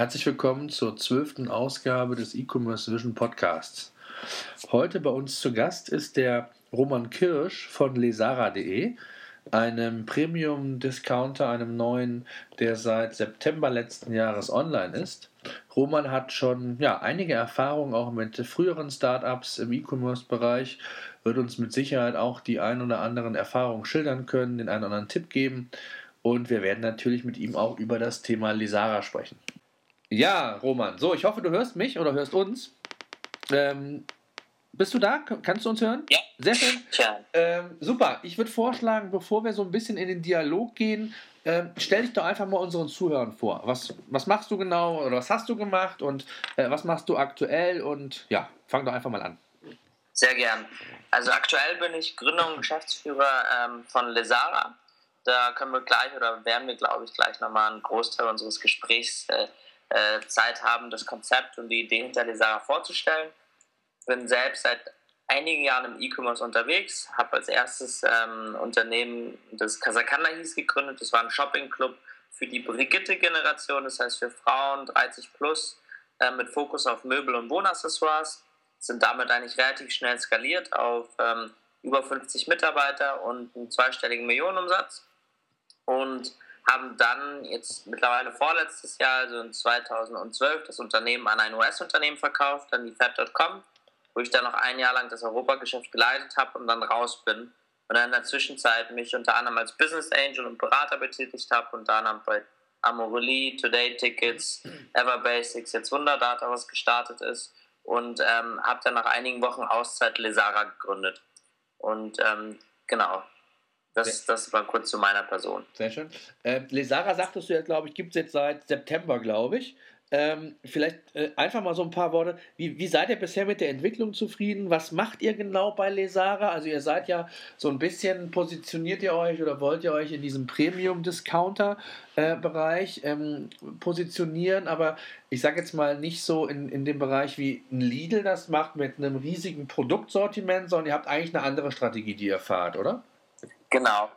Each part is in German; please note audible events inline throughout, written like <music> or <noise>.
Herzlich willkommen zur zwölften Ausgabe des E-Commerce Vision Podcasts. Heute bei uns zu Gast ist der Roman Kirsch von lesara.de, einem Premium-Discounter, einem neuen, der seit September letzten Jahres online ist. Roman hat schon ja, einige Erfahrungen auch mit früheren Startups im E-Commerce-Bereich, wird uns mit Sicherheit auch die ein oder anderen Erfahrungen schildern können, den einen oder anderen Tipp geben. Und wir werden natürlich mit ihm auch über das Thema Lesara sprechen. Ja, Roman. So, ich hoffe, du hörst mich oder hörst uns. Ähm, bist du da? Kannst du uns hören? Ja. Sehr schön. Ja. Ähm, super. Ich würde vorschlagen, bevor wir so ein bisschen in den Dialog gehen, ähm, stell dich doch einfach mal unseren Zuhörern vor. Was, was machst du genau oder was hast du gemacht und äh, was machst du aktuell? Und ja, fang doch einfach mal an. Sehr gern. Also aktuell bin ich Gründer und Geschäftsführer ähm, von Lesara. Da können wir gleich oder werden wir, glaube ich, gleich nochmal einen Großteil unseres Gesprächs äh, äh, Zeit haben, das Konzept und die Idee hinter Lesara vorzustellen. Bin selbst seit einigen Jahren im E-Commerce unterwegs, habe als erstes ähm, Unternehmen, das Casacanda hieß, gegründet. Das war ein Shopping-Club für die Brigitte-Generation, das heißt für Frauen 30 plus, äh, mit Fokus auf Möbel und Wohnaccessoires. Sind damit eigentlich relativ schnell skaliert auf ähm, über 50 Mitarbeiter und einen zweistelligen Millionenumsatz. Und haben dann jetzt mittlerweile vorletztes Jahr, also in 2012, das Unternehmen an ein US-Unternehmen verkauft, an die Fab.com, wo ich dann noch ein Jahr lang das Europageschäft geleitet habe und dann raus bin. Und dann in der Zwischenzeit mich unter anderem als Business Angel und Berater betätigt habe, unter anderem bei Amorelie, Today Tickets, Everbasics, jetzt Wunderdata, was gestartet ist. Und ähm, habe dann nach einigen Wochen Auszeit Lesara gegründet. Und ähm, genau, das, das war kurz zu meiner Person. Sehr schön. Äh, Lesara sagtest du ja, glaube ich, gibt es jetzt seit September, glaube ich. Ähm, vielleicht äh, einfach mal so ein paar Worte. Wie, wie seid ihr bisher mit der Entwicklung zufrieden? Was macht ihr genau bei Lesara? Also ihr seid ja so ein bisschen, positioniert ihr euch oder wollt ihr euch in diesem Premium-Discounter-Bereich äh, ähm, positionieren, aber ich sage jetzt mal nicht so in, in dem Bereich wie ein Lidl das macht mit einem riesigen Produktsortiment, sondern ihr habt eigentlich eine andere Strategie, die ihr fahrt, oder? Genau.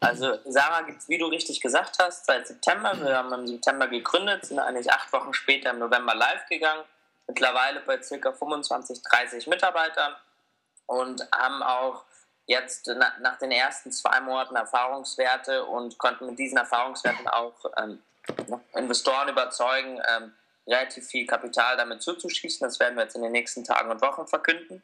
Also Sarah gibt es, wie du richtig gesagt hast, seit September. Wir haben im September gegründet, sind eigentlich acht Wochen später im November live gegangen. Mittlerweile bei ca. 25, 30 Mitarbeitern und haben auch jetzt na, nach den ersten zwei Monaten Erfahrungswerte und konnten mit diesen Erfahrungswerten auch ähm, Investoren überzeugen, ähm, relativ viel Kapital damit zuzuschießen. Das werden wir jetzt in den nächsten Tagen und Wochen verkünden.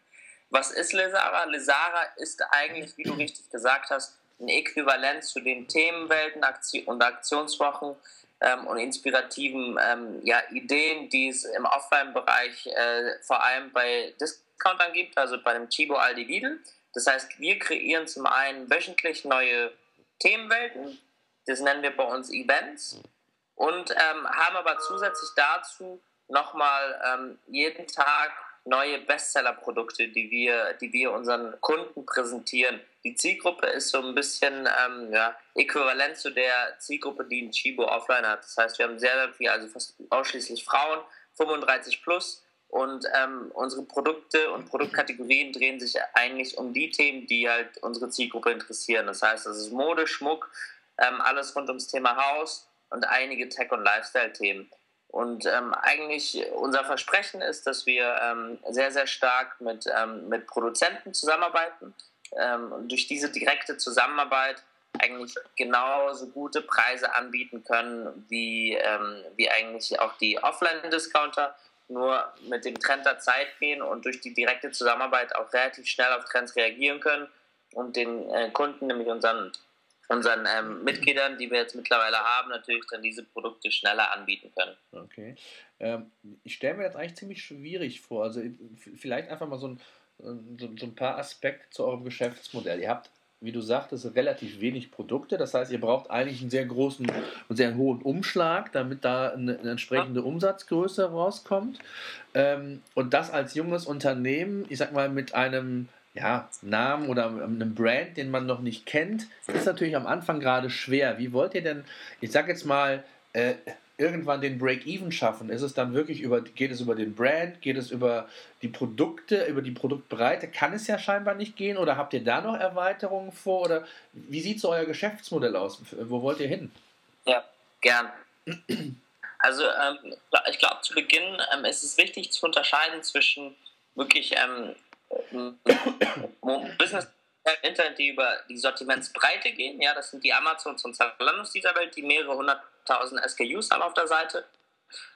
Was ist Lesara? Lesara ist eigentlich, wie du richtig gesagt hast, ein Äquivalent zu den Themenwelten und Aktionswochen ähm, und inspirativen ähm, ja, Ideen, die es im Offline-Bereich äh, vor allem bei Discountern gibt, also bei dem Chibo Aldi Lidl. Das heißt, wir kreieren zum einen wöchentlich neue Themenwelten, das nennen wir bei uns Events, und ähm, haben aber zusätzlich dazu nochmal ähm, jeden Tag neue Bestseller-Produkte, die wir, die wir unseren Kunden präsentieren. Die Zielgruppe ist so ein bisschen ähm, ja, äquivalent zu der Zielgruppe, die ein Chibo offline hat. Das heißt, wir haben sehr, sehr viel, also fast ausschließlich Frauen, 35 plus. Und ähm, unsere Produkte und Produktkategorien drehen sich eigentlich um die Themen, die halt unsere Zielgruppe interessieren. Das heißt, das ist Mode, Schmuck, ähm, alles rund ums Thema Haus und einige Tech- und Lifestyle-Themen. Und ähm, eigentlich unser Versprechen ist, dass wir ähm, sehr, sehr stark mit, ähm, mit Produzenten zusammenarbeiten. Ähm, und durch diese direkte Zusammenarbeit eigentlich genauso gute Preise anbieten können, wie, ähm, wie eigentlich auch die Offline-Discounter, nur mit dem Trend der Zeit gehen und durch die direkte Zusammenarbeit auch relativ schnell auf Trends reagieren können und den äh, Kunden, nämlich unseren unseren ähm, Mitgliedern, die wir jetzt mittlerweile haben, natürlich dann diese Produkte schneller anbieten können. Okay. Ähm, ich stelle mir das eigentlich ziemlich schwierig vor. Also vielleicht einfach mal so ein, so, so ein paar Aspekte zu eurem Geschäftsmodell. Ihr habt wie du sagtest, relativ wenig Produkte. Das heißt, ihr braucht eigentlich einen sehr großen und sehr hohen Umschlag, damit da eine, eine entsprechende Umsatzgröße rauskommt. Ähm, und das als junges Unternehmen, ich sag mal, mit einem ja, Namen oder einem Brand, den man noch nicht kennt, ist natürlich am Anfang gerade schwer. Wie wollt ihr denn, ich sag jetzt mal, äh, irgendwann den Break-Even schaffen? Ist es dann wirklich über, geht es über den Brand, geht es über die Produkte, über die Produktbreite? Kann es ja scheinbar nicht gehen oder habt ihr da noch Erweiterungen vor oder wie sieht so euer Geschäftsmodell aus? Wo wollt ihr hin? Ja, gern. Also ähm, ich glaube, zu Beginn ähm, ist es wichtig zu unterscheiden zwischen wirklich ähm, Business Internet, die über die Sortimentsbreite gehen. Ja, das sind die Amazons und Zalandos dieser Welt, die mehrere hunderttausend SKUs haben auf der Seite.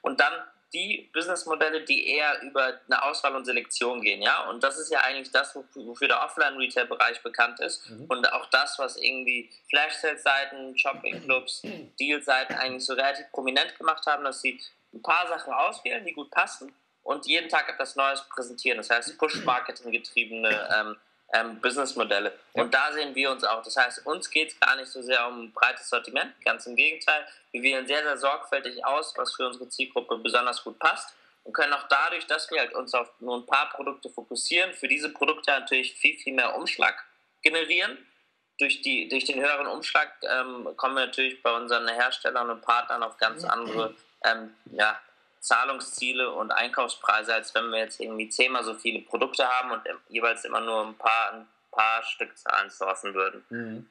Und dann die Businessmodelle, die eher über eine Auswahl und Selektion gehen, ja. Und das ist ja eigentlich das, wofür der Offline-Retail-Bereich bekannt ist. Mhm. Und auch das, was irgendwie Flash-Sale-Seiten, Shopping-Clubs, Deal-Seiten eigentlich so relativ prominent gemacht haben, dass sie ein paar Sachen auswählen, die gut passen und jeden Tag etwas Neues präsentieren. Das heißt, Push-Marketing getriebene ähm, ähm, Businessmodelle. Und da sehen wir uns auch. Das heißt, uns geht es gar nicht so sehr um ein breites Sortiment, ganz im Gegenteil. Wir wählen sehr, sehr sorgfältig aus, was für unsere Zielgruppe besonders gut passt und können auch dadurch, dass wir halt uns auf nur ein paar Produkte fokussieren, für diese Produkte natürlich viel, viel mehr Umschlag generieren. Durch, die, durch den höheren Umschlag ähm, kommen wir natürlich bei unseren Herstellern und Partnern auf ganz andere ähm, ja, Zahlungsziele und Einkaufspreise, als wenn wir jetzt irgendwie zehnmal so viele Produkte haben und jeweils immer nur ein paar, ein paar Stückzahlen sourcen würden. Mhm.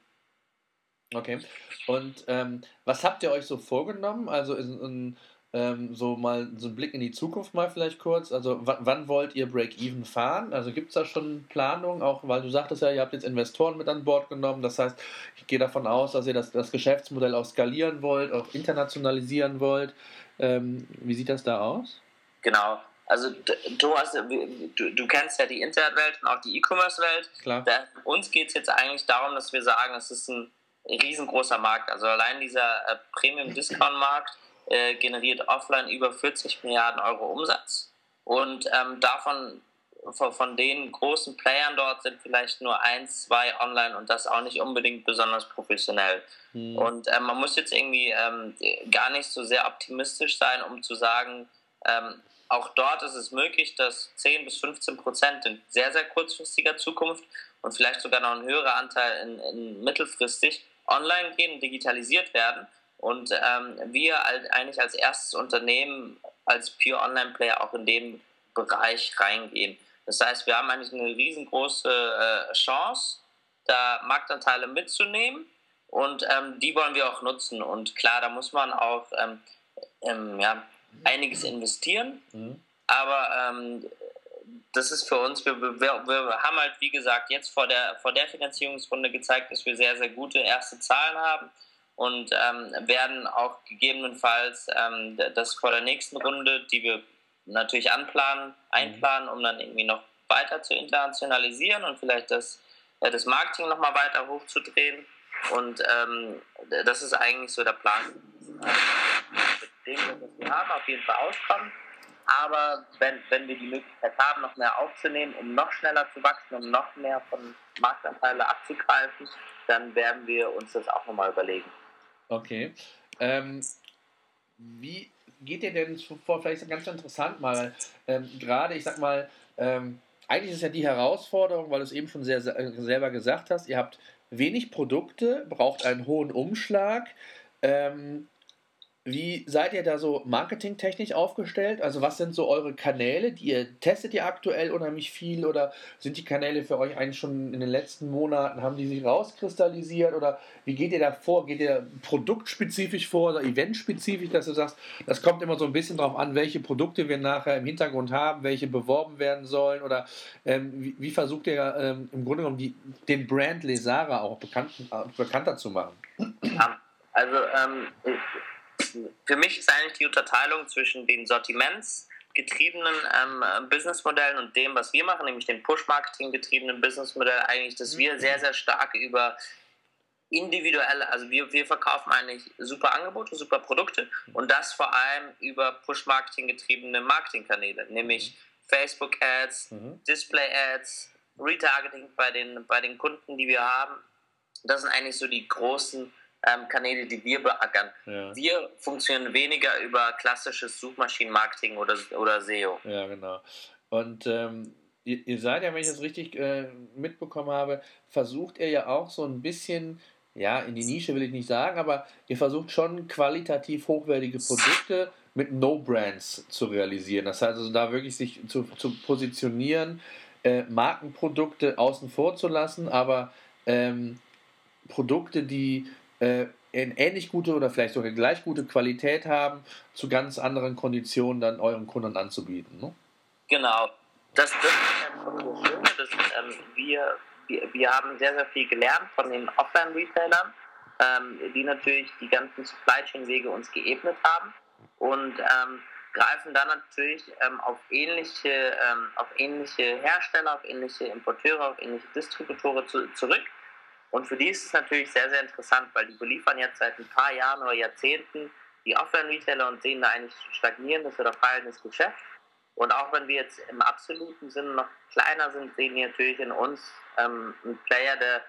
Okay. Und ähm, was habt ihr euch so vorgenommen? Also in, in, ähm, so mal so ein Blick in die Zukunft mal vielleicht kurz. Also wann wollt ihr Break-Even fahren? Also gibt es da schon Planung? Auch weil du sagtest ja, ihr habt jetzt Investoren mit an Bord genommen. Das heißt, ich gehe davon aus, dass ihr das, das Geschäftsmodell auch skalieren wollt, auch internationalisieren wollt. Ähm, wie sieht das da aus? Genau. Also du, hast, du, du kennst ja die Internetwelt und auch die E-Commerce-Welt. Uns geht es jetzt eigentlich darum, dass wir sagen, es ist ein riesengroßer Markt. Also allein dieser äh, Premium-Discount-Markt äh, generiert offline über 40 Milliarden Euro Umsatz. Und ähm, davon von, von den großen Playern dort sind vielleicht nur eins, zwei online und das auch nicht unbedingt besonders professionell. Mhm. Und ähm, man muss jetzt irgendwie ähm, gar nicht so sehr optimistisch sein, um zu sagen, ähm, auch dort ist es möglich, dass 10 bis 15 Prozent in sehr, sehr kurzfristiger Zukunft und vielleicht sogar noch ein höherer Anteil in, in mittelfristig online gehen und digitalisiert werden. Und ähm, wir als, eigentlich als erstes Unternehmen, als Pure Online-Player auch in den Bereich reingehen. Das heißt, wir haben eigentlich eine riesengroße äh, Chance, da Marktanteile mitzunehmen und ähm, die wollen wir auch nutzen. Und klar, da muss man auch ähm, ähm, ja, einiges investieren, mhm. aber ähm, das ist für uns, wir, wir, wir haben halt, wie gesagt, jetzt vor der, vor der Finanzierungsrunde gezeigt, dass wir sehr, sehr gute erste Zahlen haben und ähm, werden auch gegebenenfalls ähm, das vor der nächsten Runde, die wir natürlich anplanen, einplanen, um dann irgendwie noch weiter zu internationalisieren und vielleicht das, äh, das Marketing nochmal weiter hochzudrehen. Und ähm, das ist eigentlich so der Plan. Mit dem, was wir haben, auf jeden Fall auskommen. Aber wenn, wenn wir die Möglichkeit haben, noch mehr aufzunehmen, um noch schneller zu wachsen, um noch mehr von Marktanteile abzugreifen, dann werden wir uns das auch nochmal überlegen. Okay. Ähm, wie geht ihr denn vor? Vielleicht ist das ganz interessant mal, ähm, gerade, ich sag mal, ähm, eigentlich ist ja die Herausforderung, weil du es eben schon sehr, sehr, selber gesagt hast, ihr habt wenig Produkte, braucht einen hohen Umschlag. Ähm, wie seid ihr da so marketingtechnisch aufgestellt? Also was sind so eure Kanäle? Die ihr testet ihr aktuell unheimlich viel oder sind die Kanäle für euch eigentlich schon in den letzten Monaten haben die sich rauskristallisiert oder wie geht ihr da vor? Geht ihr produktspezifisch vor oder eventspezifisch, dass du sagst, das kommt immer so ein bisschen darauf an, welche Produkte wir nachher im Hintergrund haben, welche beworben werden sollen oder ähm, wie, wie, versucht ihr ähm, im Grunde genommen die, den Brand Lesara auch bekannt, äh, bekannter zu machen? Also ähm, für mich ist eigentlich die Unterteilung zwischen den sortimentsgetriebenen ähm, Businessmodellen und dem, was wir machen, nämlich dem Push-Marketing getriebenen Businessmodell, eigentlich, dass wir sehr, sehr stark über individuelle, also wir, wir verkaufen eigentlich super Angebote, super Produkte und das vor allem über Push-Marketing getriebene Marketingkanäle, nämlich. Facebook-Ads, mhm. Display-Ads, Retargeting bei den, bei den Kunden, die wir haben. Das sind eigentlich so die großen ähm, Kanäle, die wir beackern. Ja. Wir funktionieren weniger über klassisches Suchmaschinenmarketing oder, oder SEO. Ja, genau. Und ähm, ihr, ihr, seid ja, wenn ich das richtig äh, mitbekommen habe, versucht ihr ja auch so ein bisschen, ja, in die Nische will ich nicht sagen, aber ihr versucht schon qualitativ hochwertige Produkte mit No-Brands zu realisieren. Das heißt also, da wirklich sich zu, zu positionieren, äh, Markenprodukte außen vor zu lassen, aber ähm, Produkte, die äh, ähnlich gute oder vielleicht sogar gleich gute Qualität haben, zu ganz anderen Konditionen dann euren Kunden anzubieten. Ne? Genau. Das, das ist das Schöne, dass ähm, wir, wir, wir haben sehr, sehr viel gelernt von den Offline-Retailern, ähm, die natürlich die ganzen Supply Chain-Wege uns geebnet haben und ähm, greifen dann natürlich ähm, auf, ähnliche, ähm, auf ähnliche Hersteller, auf ähnliche Importeure, auf ähnliche Distributoren zu, zurück. Und für die ist es natürlich sehr, sehr interessant, weil die beliefern jetzt seit ein paar Jahren oder Jahrzehnten die Offline-Retailer und sehen da eigentlich stagnierendes oder fallendes Geschäft. Und auch wenn wir jetzt im absoluten Sinne noch kleiner sind, sehen wir natürlich in uns ähm, einen Player, der,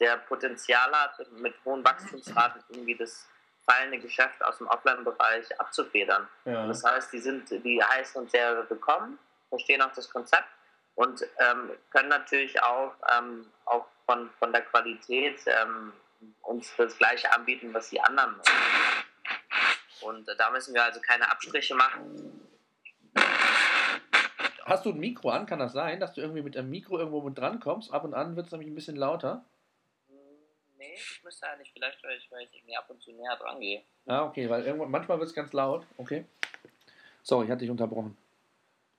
der Potenzial hat, mit hohen Wachstumsraten irgendwie das fallende Geschäft aus dem Offline-Bereich abzufedern. Ja. Das heißt, die, sind, die heißen uns sehr willkommen, verstehen auch das Konzept und ähm, können natürlich auch, ähm, auch von, von der Qualität ähm, uns das Gleiche anbieten, was die anderen machen. Und äh, da müssen wir also keine Abstriche machen. Hast du ein Mikro an? Kann das sein, dass du irgendwie mit einem Mikro irgendwo mit dran kommst? Ab und an wird es nämlich ein bisschen lauter. Nee, ich müsste eigentlich vielleicht, weil ich, weil ich irgendwie ab und zu näher dran gehe. Ah, okay, weil irgendwann, manchmal wird es ganz laut. Okay. Sorry, ich hatte dich unterbrochen.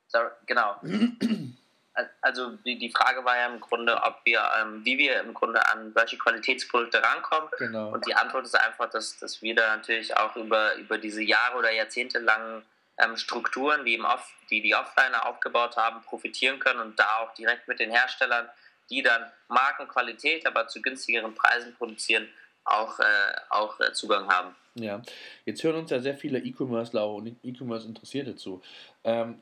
Sorry, genau. <clears throat> also die, Frage war ja im Grunde, ob wir, ähm, wie wir im Grunde an solche Qualitätsprodukte rankommen. Genau. Und die Antwort ist einfach, dass, dass wir da natürlich auch über, über diese Jahre oder Jahrzehnte langen ähm, Strukturen, die, im Off, die die Offliner aufgebaut haben, profitieren können und da auch direkt mit den Herstellern die dann Markenqualität, aber zu günstigeren Preisen produzieren, auch, äh, auch äh, Zugang haben. Ja, jetzt hören uns ja sehr viele E-Commerce-Lau und E-Commerce-Interessierte zu. Ähm,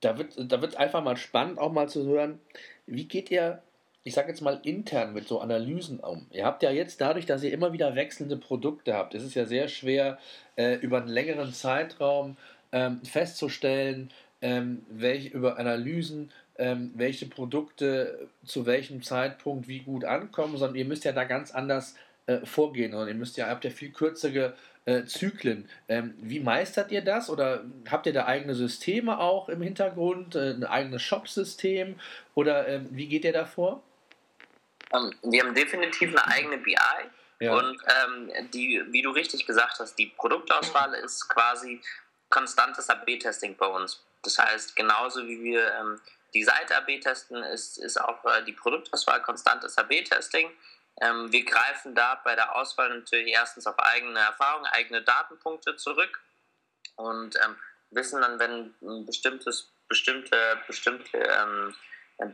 da wird da wird einfach mal spannend, auch mal zu hören, wie geht ihr, ich sage jetzt mal intern mit so Analysen um? Ihr habt ja jetzt dadurch, dass ihr immer wieder wechselnde Produkte habt, ist es ja sehr schwer, äh, über einen längeren Zeitraum ähm, festzustellen, ähm, welche über Analysen, ähm, welche Produkte zu welchem Zeitpunkt wie gut ankommen, sondern ihr müsst ja da ganz anders äh, vorgehen und ihr müsst ja, habt ja viel kürzere äh, Zyklen. Ähm, wie meistert ihr das oder habt ihr da eigene Systeme auch im Hintergrund, äh, ein eigenes Shop-System oder ähm, wie geht ihr da vor? Um, ähm, wir haben definitiv eine eigene BI. Ja. Und ähm, die, wie du richtig gesagt hast, die Produktauswahl ist quasi konstantes AB-Testing bei uns. Das heißt, genauso wie wir ähm, die Seite AB testen, ist, ist auch äh, die Produktauswahl konstantes AB-Testing. Ähm, wir greifen da bei der Auswahl natürlich erstens auf eigene Erfahrungen, eigene Datenpunkte zurück und ähm, wissen dann, wenn ein bestimmtes, bestimmte, bestimmte ähm,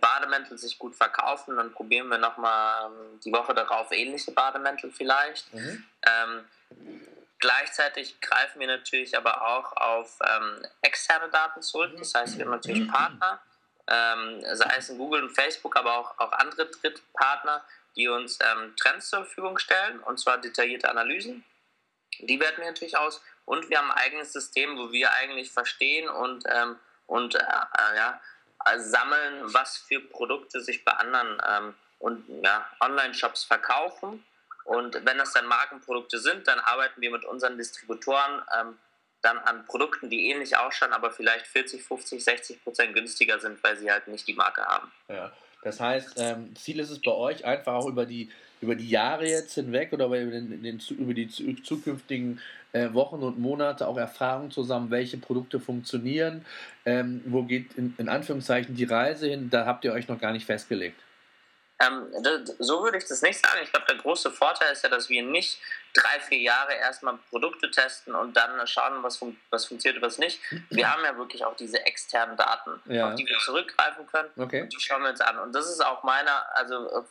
Bademäntel sich gut verkaufen, dann probieren wir nochmal ähm, die Woche darauf ähnliche Bademäntel vielleicht. Mhm. Ähm, Gleichzeitig greifen wir natürlich aber auch auf ähm, externe Daten zurück. Das heißt, wir haben natürlich Partner, ähm, sei es in Google und Facebook, aber auch, auch andere Drittpartner, die uns ähm, Trends zur Verfügung stellen, und zwar detaillierte Analysen. Die werten wir natürlich aus. Und wir haben ein eigenes System, wo wir eigentlich verstehen und, ähm, und äh, äh, ja, sammeln, was für Produkte sich bei anderen ähm, und, ja, Online-Shops verkaufen und wenn das dann Markenprodukte sind, dann arbeiten wir mit unseren Distributoren ähm, dann an Produkten, die ähnlich ausschauen, aber vielleicht 40, 50, 60 Prozent günstiger sind, weil sie halt nicht die Marke haben. Ja, das heißt, ähm, Ziel ist es bei euch einfach auch über die, über die Jahre jetzt hinweg oder über, den, den, über die zukünftigen äh, Wochen und Monate auch Erfahrungen zusammen, welche Produkte funktionieren, ähm, wo geht in, in Anführungszeichen die Reise hin, da habt ihr euch noch gar nicht festgelegt. Ähm, so würde ich das nicht sagen. Ich glaube, der große Vorteil ist ja, dass wir nicht drei, vier Jahre erstmal Produkte testen und dann schauen, was, fun was funktioniert und was nicht. Wir haben ja wirklich auch diese externen Daten, ja. auf die wir zurückgreifen können. Okay. Und die schauen wir uns an. Und das ist auch meiner, also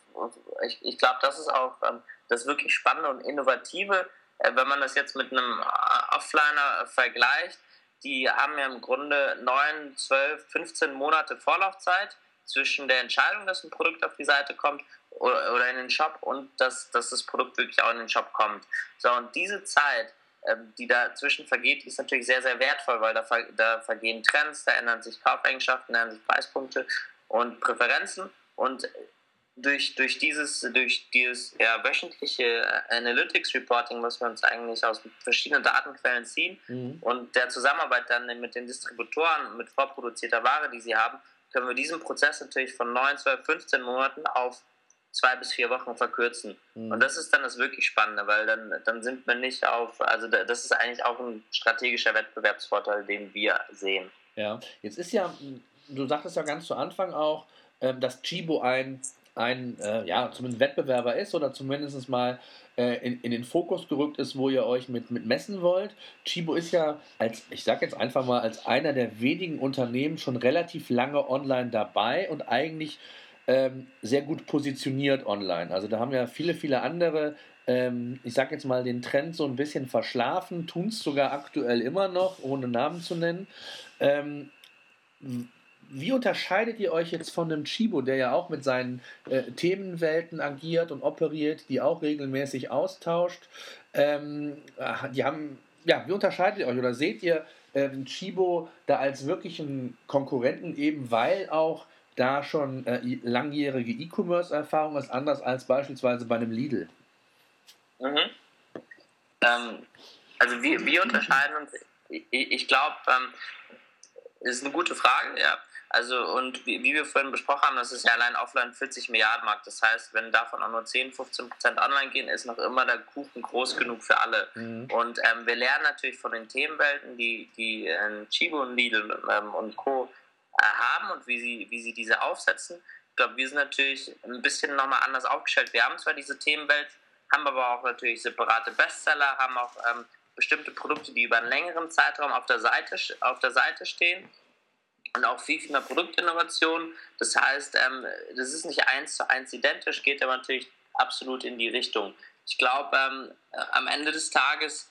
ich, ich glaube, das ist auch ähm, das wirklich Spannende und Innovative, äh, wenn man das jetzt mit einem äh, Offliner vergleicht. Die haben ja im Grunde neun, zwölf, 15 Monate Vorlaufzeit zwischen der Entscheidung, dass ein Produkt auf die Seite kommt oder, oder in den Shop und dass, dass das Produkt wirklich auch in den Shop kommt. So, und diese Zeit, ähm, die dazwischen vergeht, ist natürlich sehr, sehr wertvoll, weil da, da vergehen Trends, da ändern sich Kaufeigenschaften, da ändern sich Preispunkte und Präferenzen und durch, durch dieses, durch dieses ja, wöchentliche Analytics Reporting, was wir uns eigentlich aus verschiedenen Datenquellen ziehen mhm. und der Zusammenarbeit dann mit den Distributoren, mit vorproduzierter Ware, die sie haben, können wir diesen Prozess natürlich von 9, 12, 15 Monaten auf zwei bis vier Wochen verkürzen. Mhm. Und das ist dann das wirklich Spannende, weil dann, dann sind wir nicht auf, also das ist eigentlich auch ein strategischer Wettbewerbsvorteil, den wir sehen. Ja, jetzt ist ja, du sagtest ja ganz zu Anfang auch, ähm, dass Chibo ein, ein äh, ja, zumindest Wettbewerber ist oder zumindest mal in, in den Fokus gerückt ist, wo ihr euch mit, mit messen wollt. Chibo ist ja als, ich sage jetzt einfach mal, als einer der wenigen Unternehmen schon relativ lange online dabei und eigentlich ähm, sehr gut positioniert online. Also da haben ja viele, viele andere, ähm, ich sage jetzt mal, den Trend so ein bisschen verschlafen, tun es sogar aktuell immer noch, ohne Namen zu nennen. Ähm, wie unterscheidet ihr euch jetzt von dem Chibo, der ja auch mit seinen äh, Themenwelten agiert und operiert, die auch regelmäßig austauscht? Ähm, die haben, ja, wie unterscheidet ihr euch oder seht ihr ähm, Chibo da als wirklichen Konkurrenten eben, weil auch da schon äh, langjährige E-Commerce-Erfahrung ist, anders als beispielsweise bei einem Lidl? Mhm. Ähm, also wir, wir unterscheiden uns, ich, ich glaube, ähm, ist eine gute Frage, ja. Also, und wie, wie, wir vorhin besprochen haben, das ist ja allein offline 40 Milliarden Markt. Das heißt, wenn davon auch nur 10, 15 Prozent online gehen, ist noch immer der Kuchen groß genug für alle. Mhm. Und ähm, wir lernen natürlich von den Themenwelten, die, die äh, Chibo und Lidl ähm, und Co. Äh, haben und wie sie, wie sie diese aufsetzen. Ich glaube, wir sind natürlich ein bisschen nochmal anders aufgestellt. Wir haben zwar diese Themenwelt, haben aber auch natürlich separate Bestseller, haben auch ähm, bestimmte Produkte, die über einen längeren Zeitraum auf der Seite, auf der Seite stehen und auch viel, viel mehr Produktinnovation. Das heißt, ähm, das ist nicht eins zu eins identisch, geht aber natürlich absolut in die Richtung. Ich glaube, ähm, am Ende des Tages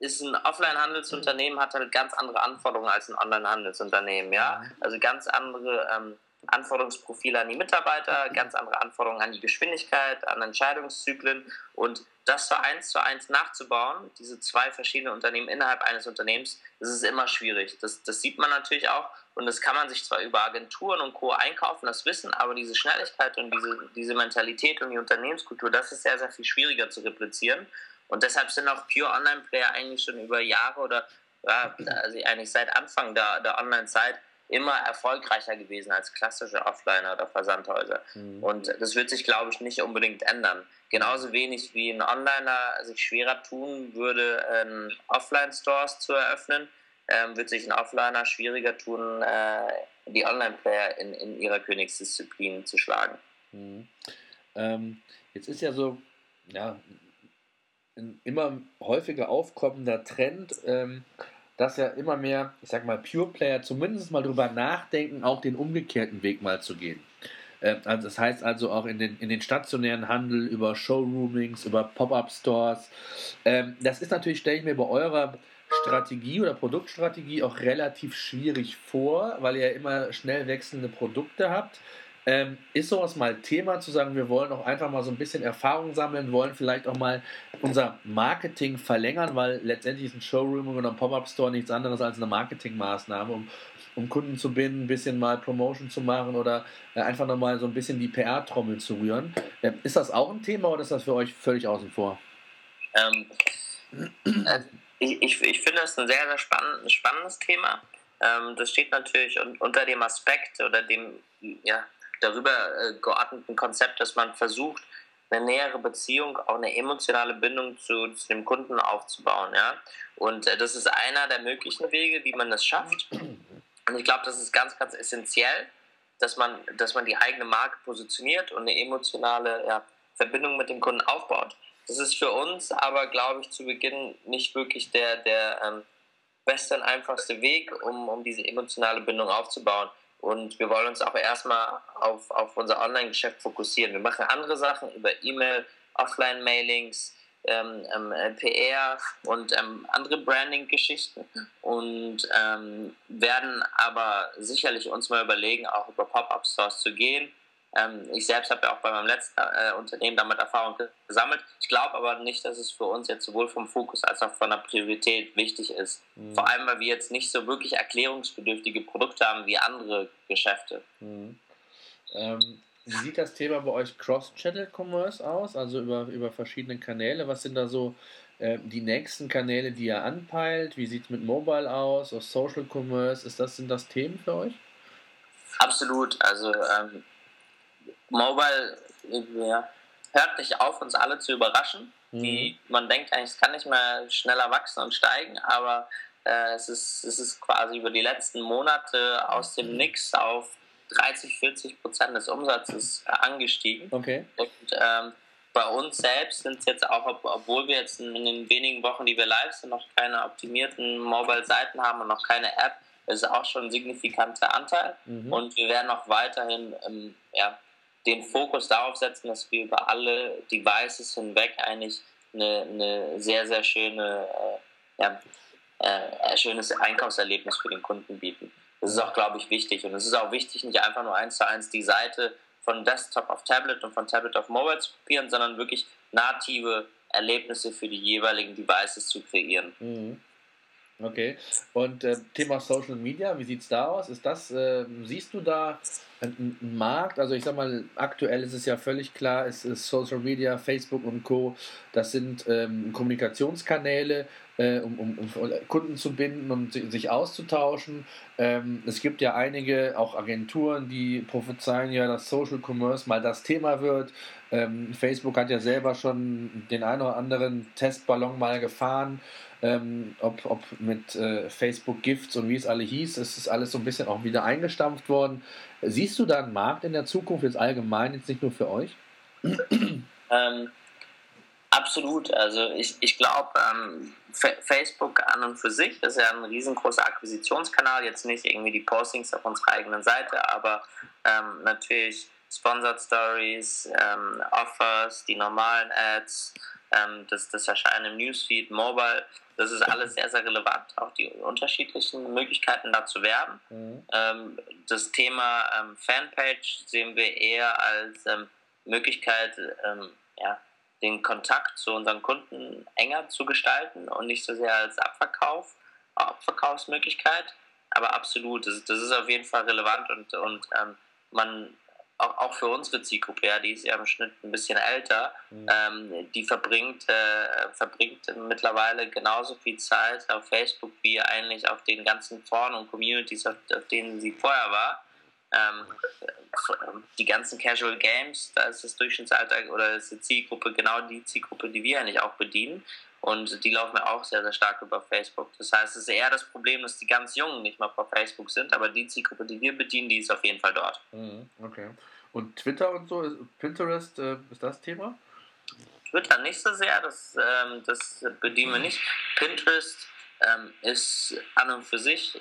ist ein Offline-Handelsunternehmen hat halt ganz andere Anforderungen als ein Online-Handelsunternehmen, ja. Also ganz andere ähm, Anforderungsprofile an die Mitarbeiter, ganz andere Anforderungen an die Geschwindigkeit, an Entscheidungszyklen und das so eins zu eins nachzubauen, diese zwei verschiedenen Unternehmen innerhalb eines Unternehmens, das ist immer schwierig. Das, das sieht man natürlich auch und das kann man sich zwar über Agenturen und Co. einkaufen, das Wissen, aber diese Schnelligkeit und diese, diese Mentalität und die Unternehmenskultur, das ist sehr, sehr viel schwieriger zu replizieren. Und deshalb sind auch Pure Online-Player eigentlich schon über Jahre oder ja, also eigentlich seit Anfang der, der Online-Zeit immer erfolgreicher gewesen als klassische Offliner oder Versandhäuser. Mhm. Und das wird sich, glaube ich, nicht unbedingt ändern. Genauso wenig wie ein Onliner sich schwerer tun würde, ähm, Offline-Stores zu eröffnen, ähm, wird sich ein Offliner schwieriger tun, äh, die Online-Player in, in ihrer Königsdisziplin zu schlagen. Mhm. Ähm, jetzt ist ja so, ja, ein immer häufiger aufkommender Trend, ähm, dass ja immer mehr, ich sag mal, Pure Player zumindest mal drüber nachdenken, auch den umgekehrten Weg mal zu gehen. Äh, also das heißt also auch in den, in den stationären Handel, über Showroomings, über Pop-Up-Stores. Ähm, das ist natürlich, stelle ich mir bei eurer Strategie oder Produktstrategie auch relativ schwierig vor, weil ihr ja immer schnell wechselnde Produkte habt. Ähm, ist sowas mal Thema zu sagen, wir wollen auch einfach mal so ein bisschen Erfahrung sammeln, wollen vielleicht auch mal unser Marketing verlängern, weil letztendlich ist ein Showroom oder ein Pop-Up-Store nichts anderes als eine Marketingmaßnahme, um, um Kunden zu binden, ein bisschen mal Promotion zu machen oder äh, einfach nochmal so ein bisschen die PR-Trommel zu rühren. Äh, ist das auch ein Thema oder ist das für euch völlig außen vor? Ähm, äh, ich, ich, ich finde das ein sehr, sehr spannend, spannendes Thema. Ähm, das steht natürlich unter dem Aspekt oder dem, ja, darüber äh, geordneten Konzept, dass man versucht, eine nähere Beziehung, auch eine emotionale Bindung zu, zu dem Kunden aufzubauen. Ja? Und äh, das ist einer der möglichen Wege, wie man das schafft. Und ich glaube, das ist ganz, ganz essentiell, dass man, dass man die eigene Marke positioniert und eine emotionale ja, Verbindung mit dem Kunden aufbaut. Das ist für uns aber, glaube ich, zu Beginn nicht wirklich der, der ähm, beste und einfachste Weg, um, um diese emotionale Bindung aufzubauen. Und wir wollen uns auch erstmal auf, auf unser Online-Geschäft fokussieren. Wir machen andere Sachen über E-Mail, Offline-Mailings, ähm, ähm, äh, PR und ähm, andere Branding-Geschichten und ähm, werden aber sicherlich uns mal überlegen, auch über Pop-Up-Stores zu gehen ähm, ich selbst habe ja auch bei meinem letzten äh, Unternehmen damit Erfahrung gesammelt. Ich glaube aber nicht, dass es für uns jetzt sowohl vom Fokus als auch von der Priorität wichtig ist. Mhm. Vor allem, weil wir jetzt nicht so wirklich erklärungsbedürftige Produkte haben wie andere Geschäfte. Mhm. Ähm, wie sieht das Thema bei euch Cross-Channel-Commerce aus? Also über, über verschiedene Kanäle. Was sind da so äh, die nächsten Kanäle, die ihr anpeilt? Wie sieht es mit Mobile aus? Aus Social Commerce? Ist das, sind das Themen für euch? Absolut. Also ähm, Mobile ja, hört nicht auf, uns alle zu überraschen. Mhm. Die, man denkt eigentlich, es kann nicht mehr schneller wachsen und steigen, aber äh, es, ist, es ist quasi über die letzten Monate aus dem Nix auf 30, 40 Prozent des Umsatzes angestiegen. Okay. Und ähm, bei uns selbst sind es jetzt auch, obwohl wir jetzt in den wenigen Wochen, die wir live sind, noch keine optimierten Mobile-Seiten haben und noch keine App, ist auch schon ein signifikanter Anteil. Mhm. Und wir werden auch weiterhin ähm, ja, den Fokus darauf setzen, dass wir über alle Devices hinweg eigentlich eine, eine sehr, sehr schöne, äh, ja, äh, schönes Einkaufserlebnis für den Kunden bieten. Das ist auch, glaube ich, wichtig. Und es ist auch wichtig, nicht einfach nur eins zu eins die Seite von Desktop auf Tablet und von Tablet auf Mobile zu kopieren, sondern wirklich native Erlebnisse für die jeweiligen Devices zu kreieren. Mhm. Okay. Und äh, Thema Social Media, wie sieht es da aus? Ist das, äh, siehst du da einen Markt? Also ich sag mal, aktuell ist es ja völlig klar, es ist Social Media, Facebook und Co. Das sind ähm, Kommunikationskanäle, äh, um, um, um, Kunden zu binden und sich auszutauschen. Ähm, es gibt ja einige, auch Agenturen, die prophezeien ja, dass Social Commerce mal das Thema wird. Ähm, Facebook hat ja selber schon den einen oder anderen Testballon mal gefahren ähm, ob, ob mit äh, Facebook Gifts und wie es alle hieß, es ist alles so ein bisschen auch wieder eingestampft worden. Siehst du da einen Markt in der Zukunft jetzt allgemein, jetzt nicht nur für euch? Ähm, absolut. Also ich, ich glaube, ähm, Facebook an und für sich ist ja ein riesengroßer Akquisitionskanal, jetzt nicht irgendwie die Postings auf unserer eigenen Seite, aber ähm, natürlich Sponsored Stories, ähm, Offers, die normalen Ads, ähm, das, das Erscheinen im Newsfeed, Mobile. Das ist alles sehr, sehr relevant, auch die unterschiedlichen Möglichkeiten da zu werben. Mhm. Ähm, das Thema ähm, Fanpage sehen wir eher als ähm, Möglichkeit, ähm, ja, den Kontakt zu unseren Kunden enger zu gestalten und nicht so sehr als Abverkauf, Abverkaufsmöglichkeit. Aber absolut, das, das ist auf jeden Fall relevant und, und ähm, man auch, auch für unsere Zielgruppe, ja, die ist ja im Schnitt ein bisschen älter, mhm. ähm, die verbringt, äh, verbringt mittlerweile genauso viel Zeit auf Facebook wie eigentlich auf den ganzen Foren und Communities, auf, auf denen sie vorher war. Ähm, die ganzen Casual Games, da ist das Durchschnittsalter oder ist die Zielgruppe genau die Zielgruppe, die wir eigentlich auch bedienen. Und die laufen ja auch sehr, sehr stark über Facebook. Das heißt, es ist eher das Problem, dass die ganz Jungen nicht mal auf Facebook sind, aber die Zielgruppe, die wir bedienen, die ist auf jeden Fall dort. Mhm, okay. Und Twitter und so, Pinterest, äh, ist das Thema? Twitter nicht so sehr, das, ähm, das bedienen wir nicht. Pinterest ähm, ist an und für sich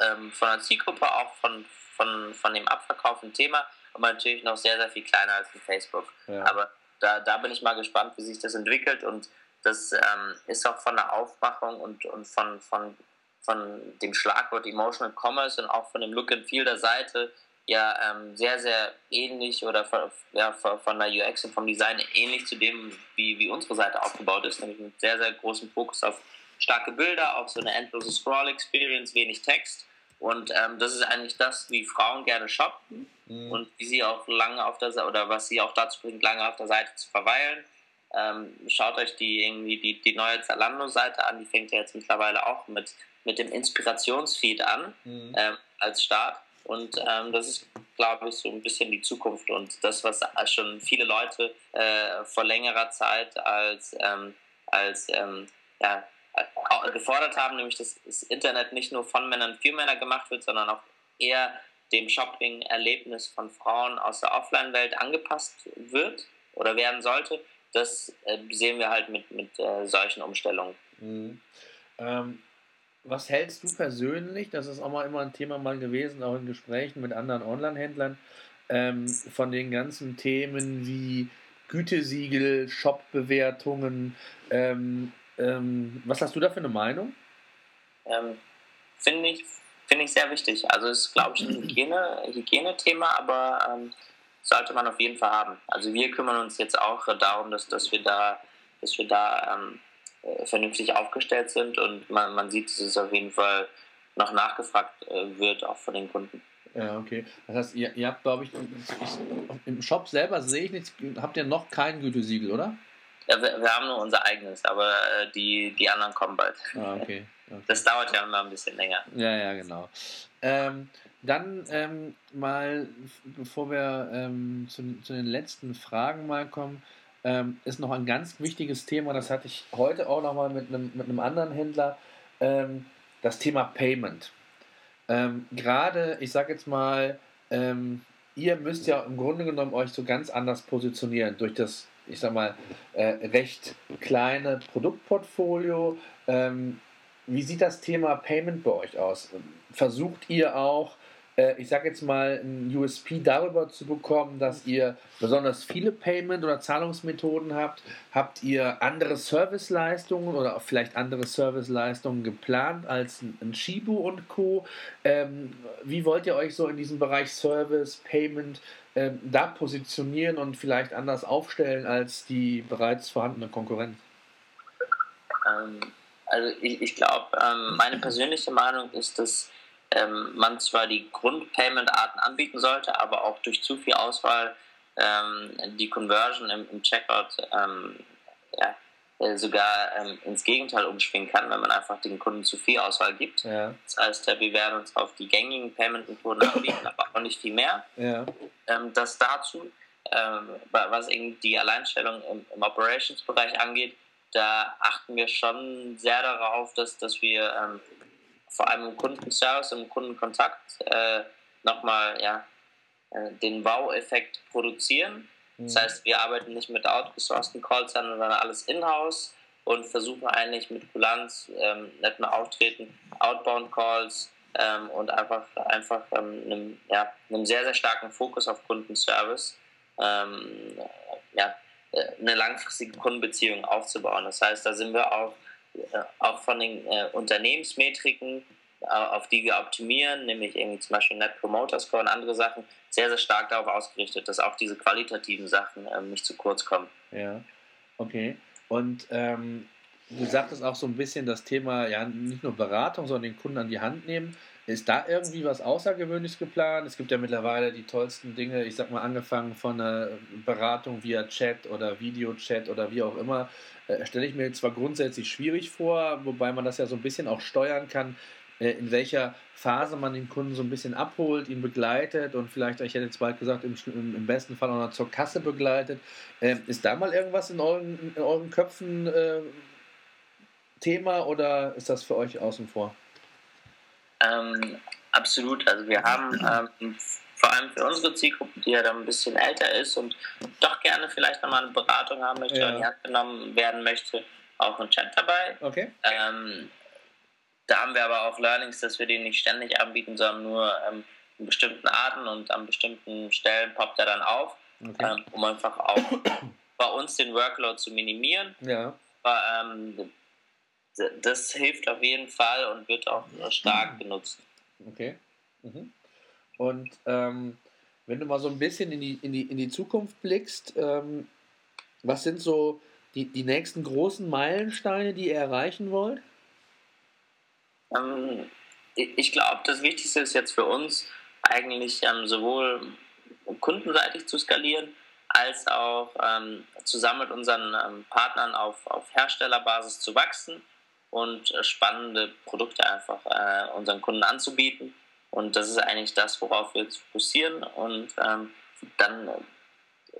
ähm, von der Zielgruppe, auch von, von, von dem Abverkauf ein Thema, aber natürlich noch sehr, sehr viel kleiner als Facebook. Ja. Aber da, da bin ich mal gespannt, wie sich das entwickelt und das ähm, ist auch von der Aufmachung und, und von, von, von dem Schlagwort Emotional Commerce und auch von dem Look and Feel der Seite ja ähm, sehr, sehr ähnlich oder von, ja, von der UX und vom Design ähnlich zu dem, wie, wie unsere Seite aufgebaut ist, nämlich mit sehr, sehr großem Fokus auf starke Bilder, auf so eine endlose Scroll-Experience, wenig Text. Und ähm, das ist eigentlich das, wie Frauen gerne shoppen mhm. und wie sie auch lange auf der Seite, oder was sie auch dazu bringt, lange auf der Seite zu verweilen. Ähm, schaut euch die irgendwie die, die neue Zalando-Seite an, die fängt ja jetzt mittlerweile auch mit, mit dem Inspirationsfeed an mhm. ähm, als Start. Und ähm, das ist, glaube ich, so ein bisschen die Zukunft und das, was schon viele Leute äh, vor längerer Zeit als, ähm, als ähm, ja, gefordert haben, nämlich dass das Internet nicht nur von Männern für Männer gemacht wird, sondern auch eher dem Shopping-Erlebnis von Frauen aus der Offline-Welt angepasst wird oder werden sollte das äh, sehen wir halt mit, mit äh, solchen Umstellungen. Mhm. Ähm, was hältst du persönlich, das ist auch mal immer ein Thema mal gewesen, auch in Gesprächen mit anderen Online-Händlern, ähm, von den ganzen Themen wie Gütesiegel, Shop-Bewertungen. Ähm, ähm, was hast du da für eine Meinung? Ähm, finde ich, find ich sehr wichtig. Also ist, glaube ich, ein <clears throat> Hygiene, Hygienethema, aber ähm, sollte man auf jeden Fall haben. Also wir kümmern uns jetzt auch darum, dass, dass wir da, dass wir da ähm, äh, vernünftig aufgestellt sind und man, man sieht, dass es auf jeden Fall noch nachgefragt äh, wird, auch von den Kunden. Ja, okay. Das heißt, ihr, ihr habt, glaube ich, im Shop selber sehe ich nichts, habt ihr noch kein Gütesiegel, oder? Ja, wir, wir, haben nur unser eigenes, aber äh, die, die anderen kommen bald. Ah, okay. <laughs> okay. Das dauert ja immer ein bisschen länger. Ja, ja, genau. Ähm, dann ähm, mal, bevor wir ähm, zu, zu, den letzten Fragen mal kommen, ähm, ist noch ein ganz wichtiges Thema, das hatte ich heute auch nochmal mit einem, mit einem anderen Händler, ähm, das Thema Payment. Ähm, Gerade, ich sage jetzt mal, ihr müsst ja im Grunde genommen euch so ganz anders positionieren durch das ich sag mal, äh, recht kleine Produktportfolio. Ähm, wie sieht das Thema Payment bei euch aus? Versucht ihr auch äh, ich sage jetzt mal, ein USP darüber zu bekommen, dass ihr besonders viele Payment- oder Zahlungsmethoden habt? Habt ihr andere Serviceleistungen oder vielleicht andere Serviceleistungen geplant als ein Shibu und Co? Ähm, wie wollt ihr euch so in diesem Bereich Service, Payment ähm, da positionieren und vielleicht anders aufstellen als die bereits vorhandene Konkurrenz? Ähm, also ich, ich glaube, ähm, meine persönliche Meinung ist, dass ähm, man zwar die Grundpayment-Arten anbieten sollte, aber auch durch zu viel Auswahl ähm, die Conversion im, im Checkout ähm, ja, äh, sogar ähm, ins Gegenteil umschwingen kann, wenn man einfach den Kunden zu viel Auswahl gibt. Ja. Das heißt, wir werden uns auf die gängigen Payment-Methoden anbieten, aber auch nicht viel mehr. Ja. Ähm, das dazu, ähm, was eben die Alleinstellung im, im Operations-Bereich angeht, da achten wir schon sehr darauf, dass, dass wir vor allem im Kundenservice, im Kundenkontakt äh, nochmal ja, äh, den Wow-Effekt produzieren. Mhm. Das heißt, wir arbeiten nicht mit outgesourcten Calls, sondern alles in-house und versuchen eigentlich mit Kulanz, ähm, netten Auftreten, Outbound-Calls ähm, und einfach, einfach ähm, einem, ja, einem sehr, sehr starken Fokus auf Kundenservice ähm, ja, äh, eine langfristige Kundenbeziehung aufzubauen. Das heißt, da sind wir auch äh, auch von den äh, Unternehmensmetriken, äh, auf die wir optimieren, nämlich irgendwie zum Beispiel Net Promoter Score und andere Sachen, sehr, sehr stark darauf ausgerichtet, dass auch diese qualitativen Sachen ähm, nicht zu kurz kommen. Ja, okay. Und ähm, du sagtest auch so ein bisschen das Thema, ja, nicht nur Beratung, sondern den Kunden an die Hand nehmen. Ist da irgendwie was Außergewöhnliches geplant? Es gibt ja mittlerweile die tollsten Dinge, ich sag mal, angefangen von einer Beratung via Chat oder Videochat oder wie auch immer, äh, stelle ich mir zwar grundsätzlich schwierig vor, wobei man das ja so ein bisschen auch steuern kann, äh, in welcher Phase man den Kunden so ein bisschen abholt, ihn begleitet und vielleicht, ich hätte jetzt bald gesagt, im, im besten Fall auch noch zur Kasse begleitet. Äh, ist da mal irgendwas in euren, in euren Köpfen äh, Thema oder ist das für euch außen vor? Ähm, absolut. Also wir haben ähm, vor allem für unsere Zielgruppe, die ja dann ein bisschen älter ist und doch gerne vielleicht nochmal eine Beratung haben möchte, ja. in die Hand genommen werden möchte, auch ein Chat dabei. Okay. Ähm, da haben wir aber auch Learnings, dass wir den nicht ständig anbieten, sondern nur ähm, in bestimmten Arten und an bestimmten Stellen poppt er dann auf, okay. ähm, um einfach auch bei uns den Workload zu minimieren. Ja. Aber, ähm, das hilft auf jeden Fall und wird auch stark genutzt. Okay. Mhm. Und ähm, wenn du mal so ein bisschen in die, in die, in die Zukunft blickst, ähm, was sind so die, die nächsten großen Meilensteine, die ihr erreichen wollt? Ähm, ich glaube, das Wichtigste ist jetzt für uns eigentlich ähm, sowohl kundenseitig zu skalieren, als auch ähm, zusammen mit unseren ähm, Partnern auf, auf Herstellerbasis zu wachsen und äh, spannende Produkte einfach äh, unseren Kunden anzubieten. Und das ist eigentlich das, worauf wir uns fokussieren. Und ähm, dann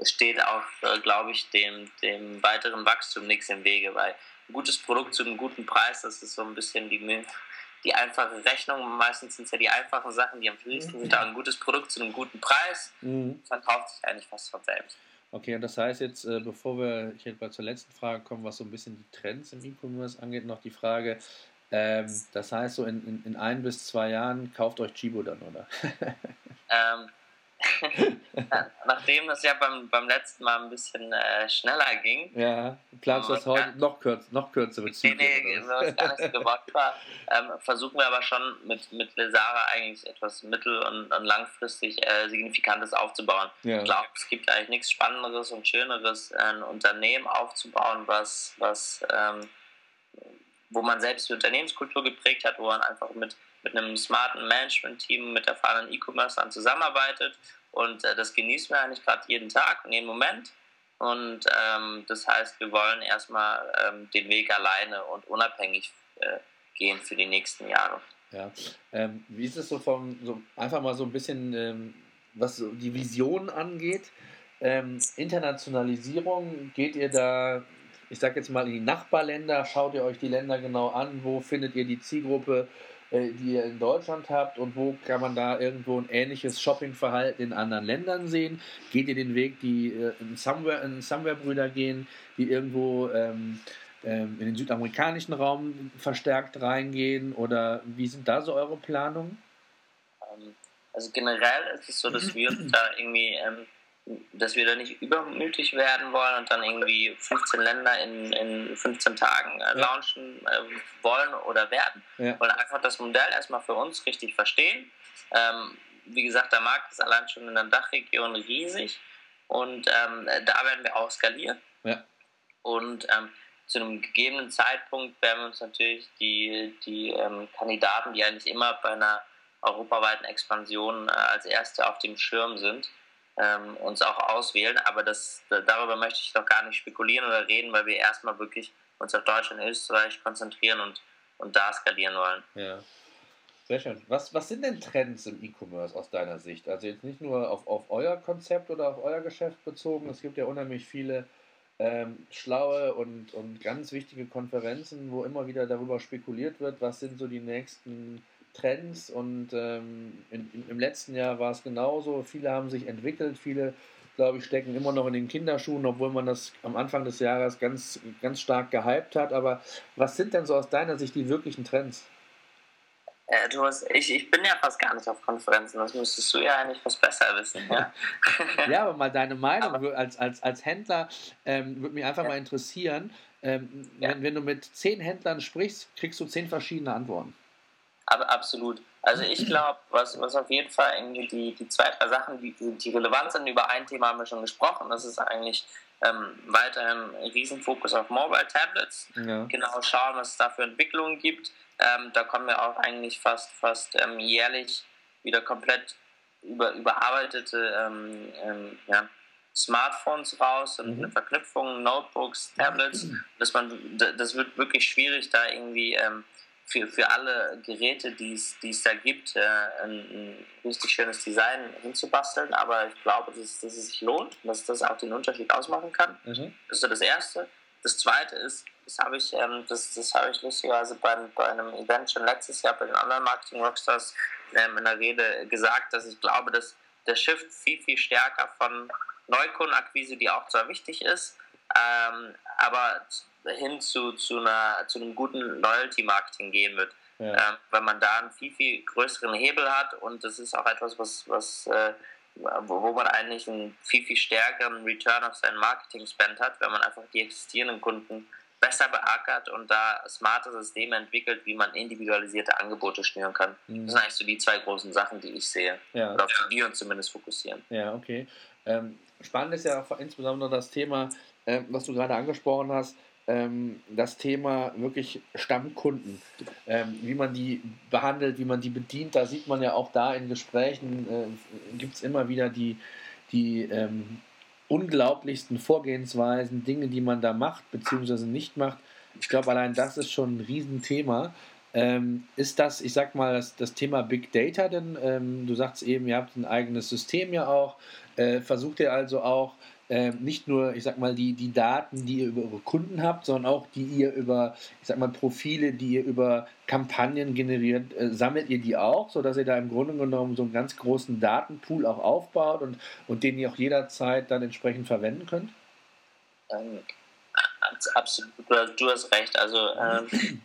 steht auch, äh, glaube ich, dem, dem weiteren Wachstum nichts im Wege, weil ein gutes Produkt zu einem guten Preis, das ist so ein bisschen die, die einfache Rechnung. Meistens sind es ja die einfachen Sachen, die am schwierigsten sind. Aber ein gutes Produkt zu einem guten Preis mhm. verkauft sich eigentlich fast von selbst. Okay, und das heißt jetzt, äh, bevor wir ich hätte mal zur letzten Frage kommen, was so ein bisschen die Trends im E-Commerce angeht, noch die Frage, ähm, das heißt so in, in, in, ein bis zwei Jahren kauft euch Chibo dann, oder? ähm, Nachdem das ja beim, beim letzten Mal ein bisschen äh, schneller ging. Ja, planst du das heute noch, kürz, noch kürzere Züge? Nee, nee, ist gar nicht so gewollt <laughs> war. Ähm, versuchen wir aber schon mit, mit Lesara eigentlich etwas mittel- und, und langfristig äh, Signifikantes aufzubauen. Ja. Ich glaube, es gibt eigentlich nichts Spannenderes und Schöneres, ein Unternehmen aufzubauen, was, was ähm, wo man selbst die Unternehmenskultur geprägt hat, wo man einfach mit mit einem smarten Management-Team, mit erfahrenen E-Commercern zusammenarbeitet. Und äh, das genießen wir eigentlich gerade jeden Tag und jeden Moment. Und ähm, das heißt, wir wollen erstmal ähm, den Weg alleine und unabhängig äh, gehen für die nächsten Jahre. Ja. Ähm, wie ist es so vom, so einfach mal so ein bisschen, ähm, was so die Vision angeht? Ähm, Internationalisierung, geht ihr da, ich sag jetzt mal in die Nachbarländer, schaut ihr euch die Länder genau an, wo findet ihr die Zielgruppe? Äh, die ihr in Deutschland habt und wo kann man da irgendwo ein ähnliches Shoppingverhalten in anderen Ländern sehen? Geht ihr den Weg, die äh, in Somewhere-Brüder Somewhere gehen, die irgendwo ähm, ähm, in den südamerikanischen Raum verstärkt reingehen oder wie sind da so eure Planungen? Ähm, also generell ist es so, dass wir da irgendwie ähm, dass wir da nicht übermütig werden wollen und dann irgendwie 15 Länder in, in 15 Tagen äh, launchen äh, wollen oder werden. Ja. Wir wollen einfach das Modell erstmal für uns richtig verstehen. Ähm, wie gesagt, der Markt ist allein schon in der Dachregion riesig und ähm, da werden wir auch skalieren. Ja. Und ähm, zu einem gegebenen Zeitpunkt werden wir uns natürlich die, die ähm, Kandidaten, die eigentlich immer bei einer europaweiten Expansion äh, als erste auf dem Schirm sind, ähm, uns auch auswählen. Aber das, darüber möchte ich doch gar nicht spekulieren oder reden, weil wir erstmal wirklich uns auf Deutschland und Österreich konzentrieren und, und da skalieren wollen. Ja. Sehr schön. Was, was sind denn Trends im E-Commerce aus deiner Sicht? Also jetzt nicht nur auf, auf euer Konzept oder auf euer Geschäft bezogen. Es gibt ja unheimlich viele ähm, schlaue und, und ganz wichtige Konferenzen, wo immer wieder darüber spekuliert wird, was sind so die nächsten Trends und ähm, in, im letzten Jahr war es genauso. Viele haben sich entwickelt, viele, glaube ich, stecken immer noch in den Kinderschuhen, obwohl man das am Anfang des Jahres ganz, ganz stark gehypt hat. Aber was sind denn so aus deiner Sicht die wirklichen Trends? Äh, du hast, ich, ich bin ja fast gar nicht auf Konferenzen, das müsstest du ja eigentlich was besser wissen. Ja, <laughs> ja aber mal deine Meinung aber, als, als, als Händler ähm, würde mich einfach ja. mal interessieren. Ähm, ja. wenn, wenn du mit zehn Händlern sprichst, kriegst du zehn verschiedene Antworten. Aber absolut. Also ich <clears throat> glaube, was, was auf jeden Fall irgendwie die, die zwei, drei Sachen, die, die relevant sind, über ein Thema haben wir schon gesprochen. Das ist eigentlich ähm, weiterhin ein Riesenfokus auf Mobile Tablets. Ja. Genau schauen, was es da für Entwicklungen gibt. Ähm, da kommen wir auch eigentlich fast, fast ähm, jährlich wieder komplett über, überarbeitete ähm, ähm, ja, Smartphones raus und mhm. Verknüpfungen, Notebooks, Tablets. Dass man, das wird wirklich schwierig, da irgendwie ähm, für, für alle Geräte, die es da gibt, äh, ein, ein, richtig schönes Design hinzubasteln. Aber ich glaube, dass, dass es sich lohnt, dass das auch den Unterschied ausmachen kann. Mhm. Das ist so das Erste. Das Zweite ist, das habe ich, ähm, das, das habe ich lustigerweise bei, bei einem Event schon letztes Jahr bei den Online-Marketing-Rockstars ähm, in der Rede gesagt, dass ich glaube, dass der Shift viel, viel stärker von Neukundenakquise, die auch zwar wichtig ist, ähm, aber hin zu, zu, einer, zu einem guten Loyalty-Marketing gehen wird. Ja. Ähm, weil man da einen viel, viel größeren Hebel hat und das ist auch etwas, was, was äh, wo man eigentlich einen viel, viel stärkeren Return auf seinen Marketing-Spend hat, wenn man einfach die existierenden Kunden besser beackert und da smarte Systeme entwickelt, wie man individualisierte Angebote schnüren kann. Mhm. Das sind eigentlich so die zwei großen Sachen, die ich sehe. Ja. Oder auf die wir uns zumindest fokussieren. Ja, okay. Ähm, spannend ist ja auch insbesondere das Thema, äh, was du gerade angesprochen hast, ähm, das Thema wirklich Stammkunden, ähm, wie man die behandelt, wie man die bedient. Da sieht man ja auch da in Gesprächen, äh, gibt es immer wieder die, die ähm, unglaublichsten Vorgehensweisen, Dinge, die man da macht bzw. nicht macht. Ich glaube, allein das ist schon ein Riesenthema. Ähm, ist das, ich sag mal, das, das Thema Big Data denn? Ähm, du sagst eben, ihr habt ein eigenes System ja auch. Äh, versucht ihr also auch äh, nicht nur, ich sag mal, die, die Daten, die ihr über eure Kunden habt, sondern auch die ihr über, ich sag mal, Profile, die ihr über Kampagnen generiert, äh, sammelt ihr die auch, sodass ihr da im Grunde genommen so einen ganz großen Datenpool auch aufbaut und, und den ihr auch jederzeit dann entsprechend verwenden könnt? Ähm, absolut, du hast recht. Also ähm,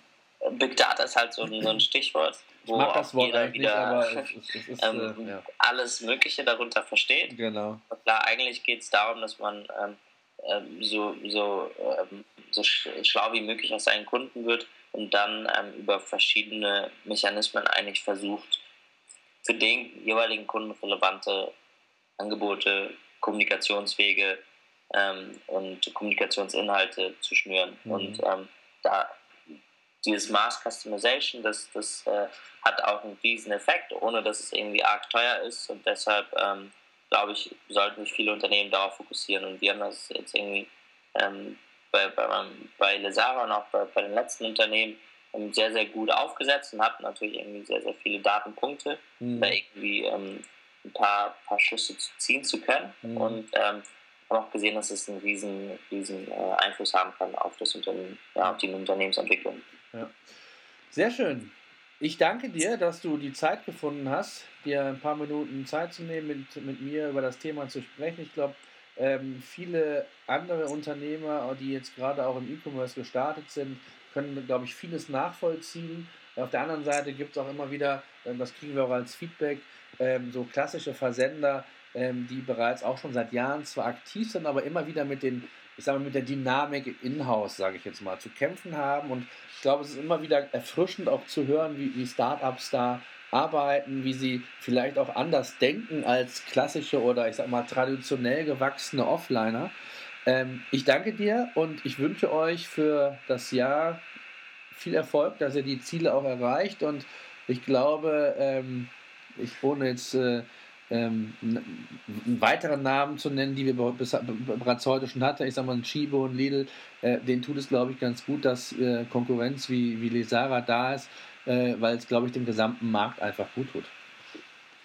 <clears throat> Big Data ist halt so ein, so ein Stichwort wo ich mag das Wort jeder wieder nicht, aber es, es, es ist, <laughs> ähm, äh, ja. alles Mögliche darunter versteht. Genau. Und klar, eigentlich geht es darum, dass man ähm, ähm, so, so, ähm, so schlau wie möglich aus seinen Kunden wird und dann ähm, über verschiedene Mechanismen eigentlich versucht, für den jeweiligen Kunden relevante Angebote, Kommunikationswege und Kommunikationsinhalte zu schnüren. Mhm. Und da dieses Mass Customization, das, das äh, hat auch einen riesen Effekt, ohne dass es irgendwie arg teuer ist und deshalb ähm, glaube ich, sollten sich viele Unternehmen darauf fokussieren. Und wir haben das jetzt irgendwie ähm, bei, bei, bei Lesara und auch bei, bei den letzten Unternehmen ähm, sehr, sehr gut aufgesetzt und hatten natürlich irgendwie sehr, sehr viele Datenpunkte, mhm. da irgendwie ähm, ein paar, paar Schlüsse zu ziehen zu können. Mhm. Und ähm, haben auch gesehen, dass es einen riesen, riesen äh, Einfluss haben kann auf das Unternehmen, ja, auf die Unternehmensentwicklung. Sehr schön. Ich danke dir, dass du die Zeit gefunden hast, dir ein paar Minuten Zeit zu nehmen, mit, mit mir über das Thema zu sprechen. Ich glaube, ähm, viele andere Unternehmer, die jetzt gerade auch im E-Commerce gestartet sind, können, glaube ich, vieles nachvollziehen. Auf der anderen Seite gibt es auch immer wieder, ähm, das kriegen wir auch als Feedback, ähm, so klassische Versender, ähm, die bereits auch schon seit Jahren zwar aktiv sind, aber immer wieder mit den, ich sage mal, mit der Dynamik in-house, sage ich jetzt mal, zu kämpfen haben. Und ich glaube, es ist immer wieder erfrischend auch zu hören, wie, wie Startups da arbeiten, wie sie vielleicht auch anders denken als klassische oder ich sag mal traditionell gewachsene Offliner. Ähm, ich danke dir und ich wünsche euch für das Jahr viel Erfolg, dass ihr die Ziele auch erreicht und ich glaube, ähm, ich ohne jetzt äh, ähm, einen weiteren Namen zu nennen, die wir bereits heute schon hatten, ich sag mal ein Chibo und Lidl, äh, denen tut es glaube ich ganz gut, dass äh, Konkurrenz wie, wie Lesara da ist, äh, weil es glaube ich dem gesamten Markt einfach gut tut.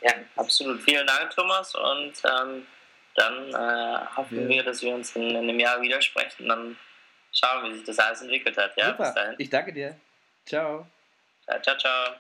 Ja, absolut. Vielen Dank, Thomas und ähm dann äh, hoffen ja. wir, dass wir uns in, in, einem Jahr widersprechen und dann schauen, wie sich das alles entwickelt hat. Ja, Super. Ich danke dir. Ciao. Ja, ciao, ciao.